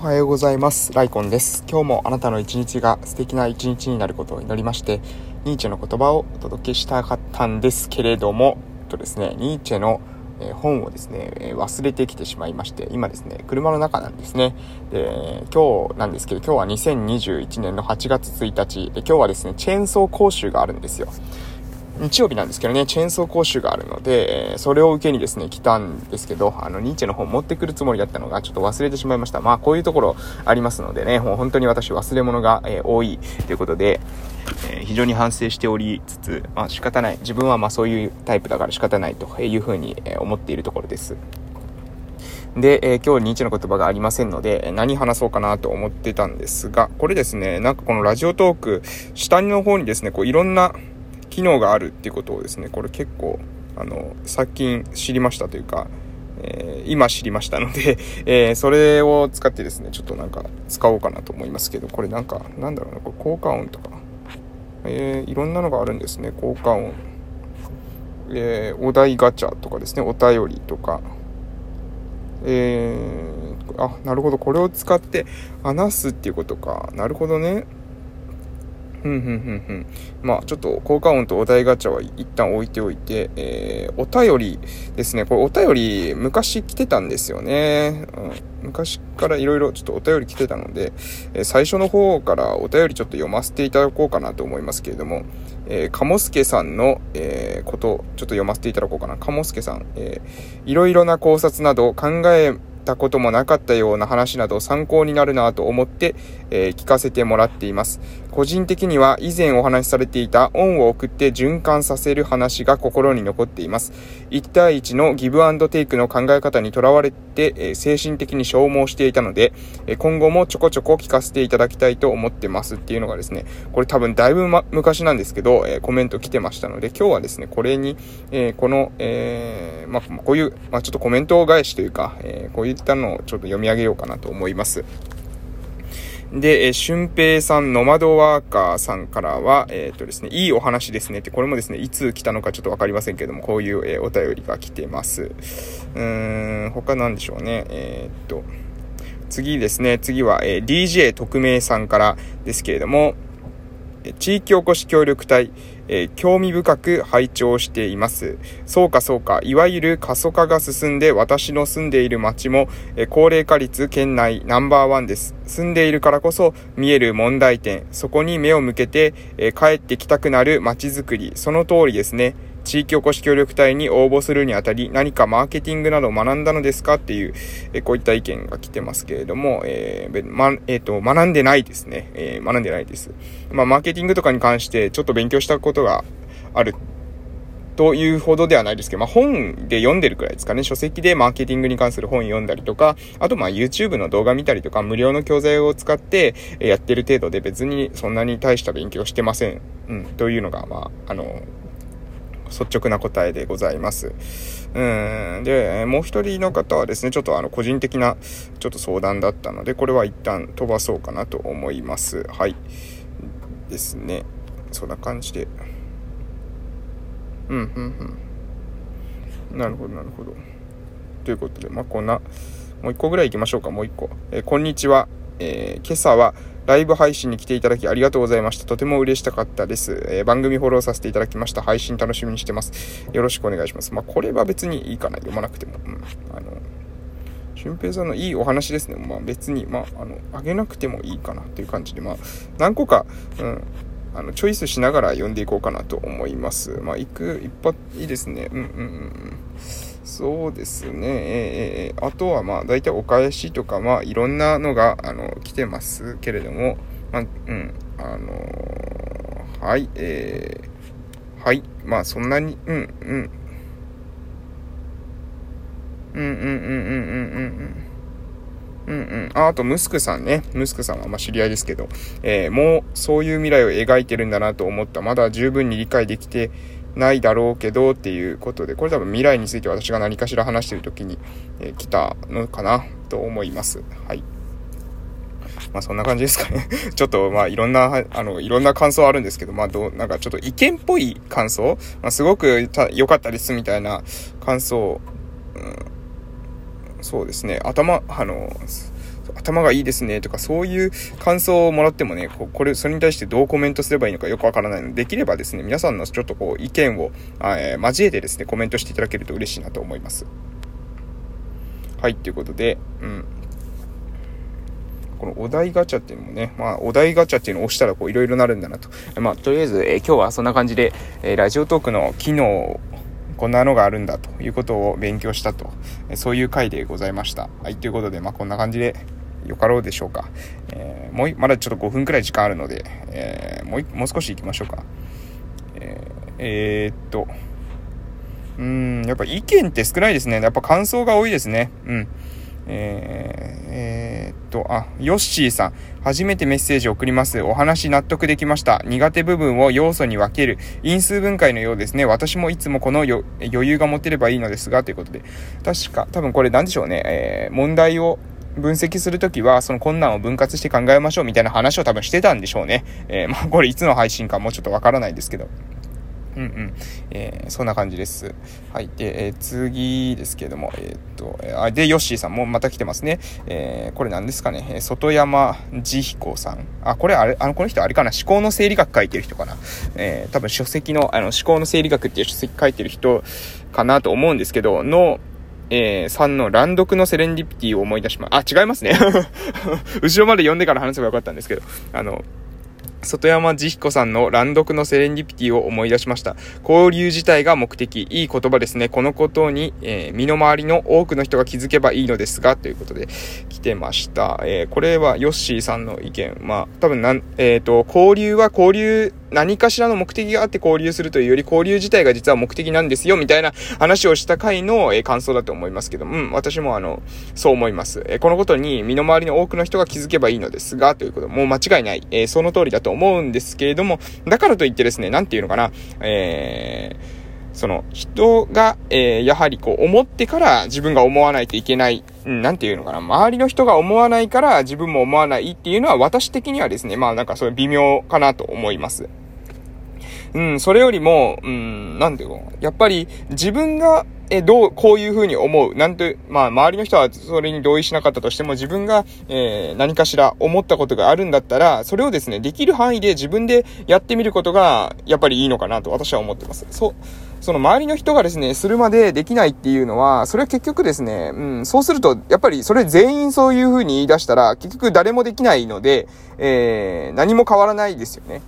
おはようございます。ライコンです。今日もあなたの一日が素敵な一日になることを祈りまして、ニーチェの言葉をお届けしたかったんですけれども、とですね、ニーチェの本をですね、忘れてきてしまいまして、今ですね、車の中なんですね。で、今日なんですけど、今日は2021年の8月1日、で今日はですね、チェーンソー講習があるんですよ。日曜日なんですけどね、チェーンソー講習があるので、えそれを受けにですね、来たんですけど、あの、ニーチェの本持ってくるつもりだったのが、ちょっと忘れてしまいました。まあ、こういうところありますのでね、もう本当に私忘れ物が、え、多いということで、え、非常に反省しておりつつ、まあ、仕方ない。自分はまあそういうタイプだから仕方ないというふうに思っているところです。で、えー、今日ニーチェの言葉がありませんので、何話そうかなと思ってたんですが、これですね、なんかこのラジオトーク、下の方にですね、こういろんな機能があるっていうことをですね、これ結構、あの、最近知りましたというか、えー、今知りましたので えー、それを使ってですね、ちょっとなんか使おうかなと思いますけど、これなんか、なんだろうな、これ効果音とか、えー、いろんなのがあるんですね、効果音。えお題ガチャとかですね、お便りとか、えあ、なるほど、これを使って話すっていうことか。なるほどね。ふんふんふんふん。まあ、ちょっと効果音とお題ガチャは一旦置いておいて、えー、お便りですね。これお便り昔来てたんですよね。うん、昔から色々ちょっとお便り来てたので、えー、最初の方からお便りちょっと読ませていただこうかなと思いますけれども、えー、鴨助さんの、えー、こと、ちょっと読ませていただこうかな。鴨助さん、えー、いろいろな考察など考えたこともなかったような話など参考になるなと思って、えー、聞かせてもらっています。個人的には以前お話しされていた恩を送って循環させる話が心に残っています。1対1のギブアンドテイクの考え方にとらわれて、精神的に消耗していたので、今後もちょこちょこ聞かせていただきたいと思ってますっていうのがですね、これ多分だいぶ、ま、昔なんですけど、コメント来てましたので、今日はですね、これに、この、えまあ、こういう、まあ、ちょっとコメント返しというか、こういったのをちょっと読み上げようかなと思います。で、えー、俊平さん、ノマドワーカーさんからは、えっ、ー、とですね、いいお話ですねって、これもですね、いつ来たのかちょっとわかりませんけれども、こういう、えー、お便りが来てます。うーん、他なんでしょうね。えっと、次ですね、次は、え DJ 特命さんからですけれども、地域おこし協力隊、えー、興味深く拝聴しています。そうかそうか、いわゆる過疎化が進んで私の住んでいる町も、えー、高齢化率県内ナンバーワンです。住んでいるからこそ見える問題点、そこに目を向けて、えー、帰ってきたくなる町づくり、その通りですね。地域おこし協力隊に応募するにあたり、何かマーケティングなどを学んだのですかっていう、えこういった意見が来てますけれども、えー、ま、えっ、ー、と、学んでないですね。えー、学んでないです。まあ、マーケティングとかに関してちょっと勉強したことがあるというほどではないですけど、まあ、本で読んでるくらいですかね。書籍でマーケティングに関する本読んだりとか、あとまあ YouTube の動画見たりとか、無料の教材を使ってやってる程度で別にそんなに大した勉強してません。うん、というのが、まあ、あの、率直な答えでございます。うん。で、もう一人の方はですね、ちょっとあの、個人的な、ちょっと相談だったので、これは一旦飛ばそうかなと思います。はい。ですね。そんな感じで。うん、うん、うん。なるほど、なるほど。ということで、まあ、こんな、もう一個ぐらい行きましょうか、もう一個。えー、こんにちは。えー、今朝は、ライブ配信に来ていただきありがとうございました。とても嬉しかったです。えー、番組フォローさせていただきました。配信楽しみにしてます。よろしくお願いします。まあ、これは別にいいかな。読まなくても。うん。あの、俊平さんのいいお話ですね。まあ、別に、まあ、あの、あげなくてもいいかなという感じで、まあ、何個か、うん、あの、チョイスしながら読んでいこうかなと思います。まあ、行く、一発、いいですね。うんうんうん。そうですね。えー、あとはまあ、大体お返しとか、まあ、いろんなのが、あの、来てますけれども、まあ、うん、あのー、はい、えー、はい、まあ、そんなに、うん、うん。うんうんうんうんうんうんうん。うんうん。あ、あと、ムスクさんね。ムスクさんはま知り合いですけど、えー、もうそういう未来を描いてるんだなと思った。まだ十分に理解できてないだろうけどっていうことで、これ多分未来について私が何かしら話してる時に、えー、来たのかなと思います。はい。まあそんな感じですかね。ちょっとまあいろんな、あの、いろんな感想あるんですけど、まあどう、なんかちょっと意見っぽい感想、まあ、すごく良かったですみたいな感想、うん、そうですね、頭、あの、頭がいいですねとかそういう感想をもらってもね、ここれ、それに対してどうコメントすればいいのかよくわからないので、できればですね、皆さんのちょっとこう意見を、えー、交えてですね、コメントしていただけると嬉しいなと思います。はい、ということで、うん。このお題ガチャっていうのもね、まあ、お題ガチャっていうのを押したらこういろいろなるんだなと。まあ、とりあえず、えー、今日はそんな感じで、えー、ラジオトークの機能こんなのがあるんだということを勉強したと、そういう回でございました。はい、ということで、まあ、こんな感じでよかろうでしょうか。えー、もう、まだちょっと5分くらい時間あるので、えー、もう、もう少し行きましょうか。えー、えー、っと、うん、やっぱ意見って少ないですね。やっぱ感想が多いですね。うん。えー、えー、っと、あ、ヨッシーさん。初めてメッセージを送ります。お話納得できました。苦手部分を要素に分ける。因数分解のようですね。私もいつもこの余裕が持てればいいのですが、ということで。確か、多分これ何でしょうね。えー、問題を分析するときは、その困難を分割して考えましょうみたいな話を多分してたんでしょうね。えー、まあこれいつの配信かもうちょっとわからないですけど。うんうん。えー、そんな感じです。はい。で、えー、次ですけれども、えー、っと、あ、で、ヨッシーさんもまた来てますね。えー、これ何ですかね。え外山慈彦さん。あ、これあれ、あの、この人あれかな。思考の整理学書いてる人かな。えー、多分書籍の、あの、思考の整理学っていう書籍書いてる人かなと思うんですけど、の、えー、3の乱読のセレンディピティを思い出します、あ、違いますね。後ろまで読んでから話せばよかったんですけど、あの、外山慈彦さんの乱読のセレンディピティを思い出しました。交流自体が目的。いい言葉ですね。このことに、えー、身の回りの多くの人が気づけばいいのですが、ということで来てました。えー、これはヨッシーさんの意見。まあ、多分なん、えっ、ー、と、交流は交流何かしらの目的があって交流するというより交流自体が実は目的なんですよ、みたいな話をした回の、え感想だと思いますけど、うん、私もあの、そう思います。えこのことに身の回りの多くの人が気づけばいいのですが、ということ、もう間違いない、えその通りだと思うんですけれども、だからといってですね、なんていうのかな、えー、その人が、えー、やはりこう思ってから自分が思わないといけない、うん、なんていうのかな、周りの人が思わないから自分も思わないっていうのは私的にはですね、まあなんかそれ微妙かなと思います。うん、それよりも、うん、なんていうの、やっぱり自分が、え、どう、こういうふうに思う？なんて、まあ、周りの人はそれに同意しなかったとしても、自分が、えー、何かしら思ったことがあるんだったら、それをですね、できる範囲で自分でやってみることが、やっぱりいいのかなと私は思ってます。そう。その周りの人がですね、するまでできないっていうのは、それは結局ですね、うん、そうすると、やっぱりそれ全員そういう風に言い出したら、結局誰もできないので、えー、何も変わらないですよね。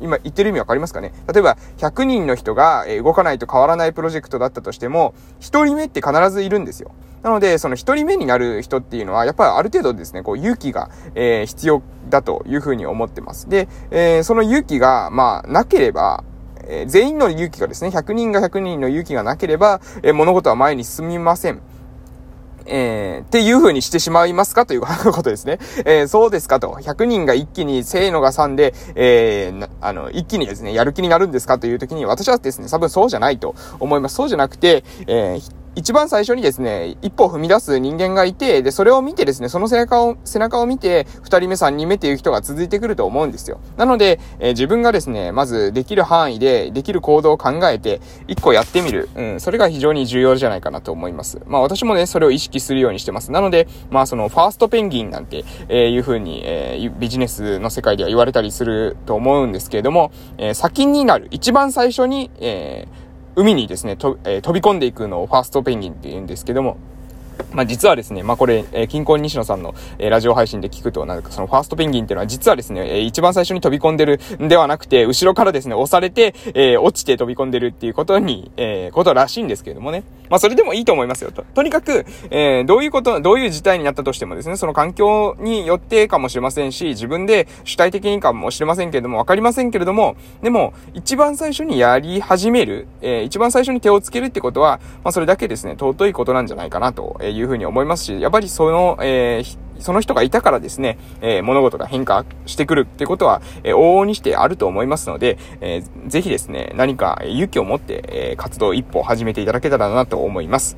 今言ってる意味わかりますかね？例えば、100人の人が動かないと変わらないプロジェクトだったとしても、1人目って必ずいるんですよ。なので、その1人目になる人っていうのは、やっぱりある程度ですね、こう勇気が、えー、必要だというふうに思ってます。で、え、その勇気が、まあ、なければ、え、全員の勇気がですね、100人が100人の勇気がなければ、え物事は前に進みません。えー、っていう風にしてしまいますかということですね。えー、そうですかと。100人が一気に、せーのが3で、えー、あの、一気にですね、やる気になるんですかという時に、私はですね、多分そうじゃないと思います。そうじゃなくて、えー、一番最初にですね、一歩踏み出す人間がいて、で、それを見てですね、その背中を、背中を見て、二人目、三人目っていう人が続いてくると思うんですよ。なので、えー、自分がですね、まずできる範囲で、できる行動を考えて、一個やってみる。うん、それが非常に重要じゃないかなと思います。まあ私もね、それを意識するようにしてます。なので、まあその、ファーストペンギンなんて、えー、いう風に、えー、ビジネスの世界では言われたりすると思うんですけれども、えー、先になる。一番最初に、えー、海にですね、と、えー、飛び込んでいくのをファーストペンギンって言うんですけども、まあ、実はですね、まあ、これ、えー、近婚西野さんの、えー、ラジオ配信で聞くと、なんかそのファーストペンギンっていうのは実はですね、えー、一番最初に飛び込んでるんではなくて、後ろからですね、押されて、えー、落ちて飛び込んでるっていうことに、えー、ことらしいんですけれどもね。まあ、それでもいいと思いますよと。とにかく、えー、どういうこと、どういう事態になったとしてもですね、その環境によってかもしれませんし、自分で主体的にかもしれませんけれども、わかりませんけれども、でも、一番最初にやり始める、えー、一番最初に手をつけるってことは、まあ、それだけですね、尊いことなんじゃないかなとえいうふうに思いますし、やっぱりその、え、その人がいたからですね、えー、物事が変化してくるってことは、えー、往々にしてあると思いますので、えー、ぜひですね、何か勇気を持って、え、活動一歩始めていただけたらなと思います。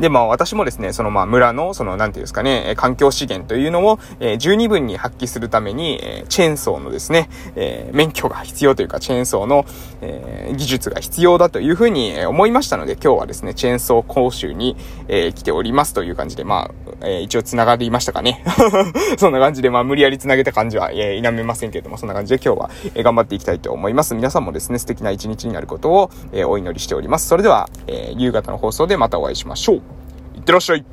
で、まあ私もですね、そのまあ村の、そのなんていうんですかね、環境資源というのを、えー、十二分に発揮するために、えー、チェーンソーのですね、えー、免許が必要というか、チェーンソーの、えー、技術が必要だというふうに思いましたので、今日はですね、チェーンソー講習に、えー、来ておりますという感じで、まあ、えー、一応繋がりましたかね。そんな感じで、まあ無理やり繋げた感じは、えー、否めませんけれども、そんな感じで今日は、えー、頑張っていきたいと思います。皆さんもですね、素敵な一日になることを、えー、お祈りしております。それでは、えー、夕方の放送でまたお会いしましょう。ってらっしゃい。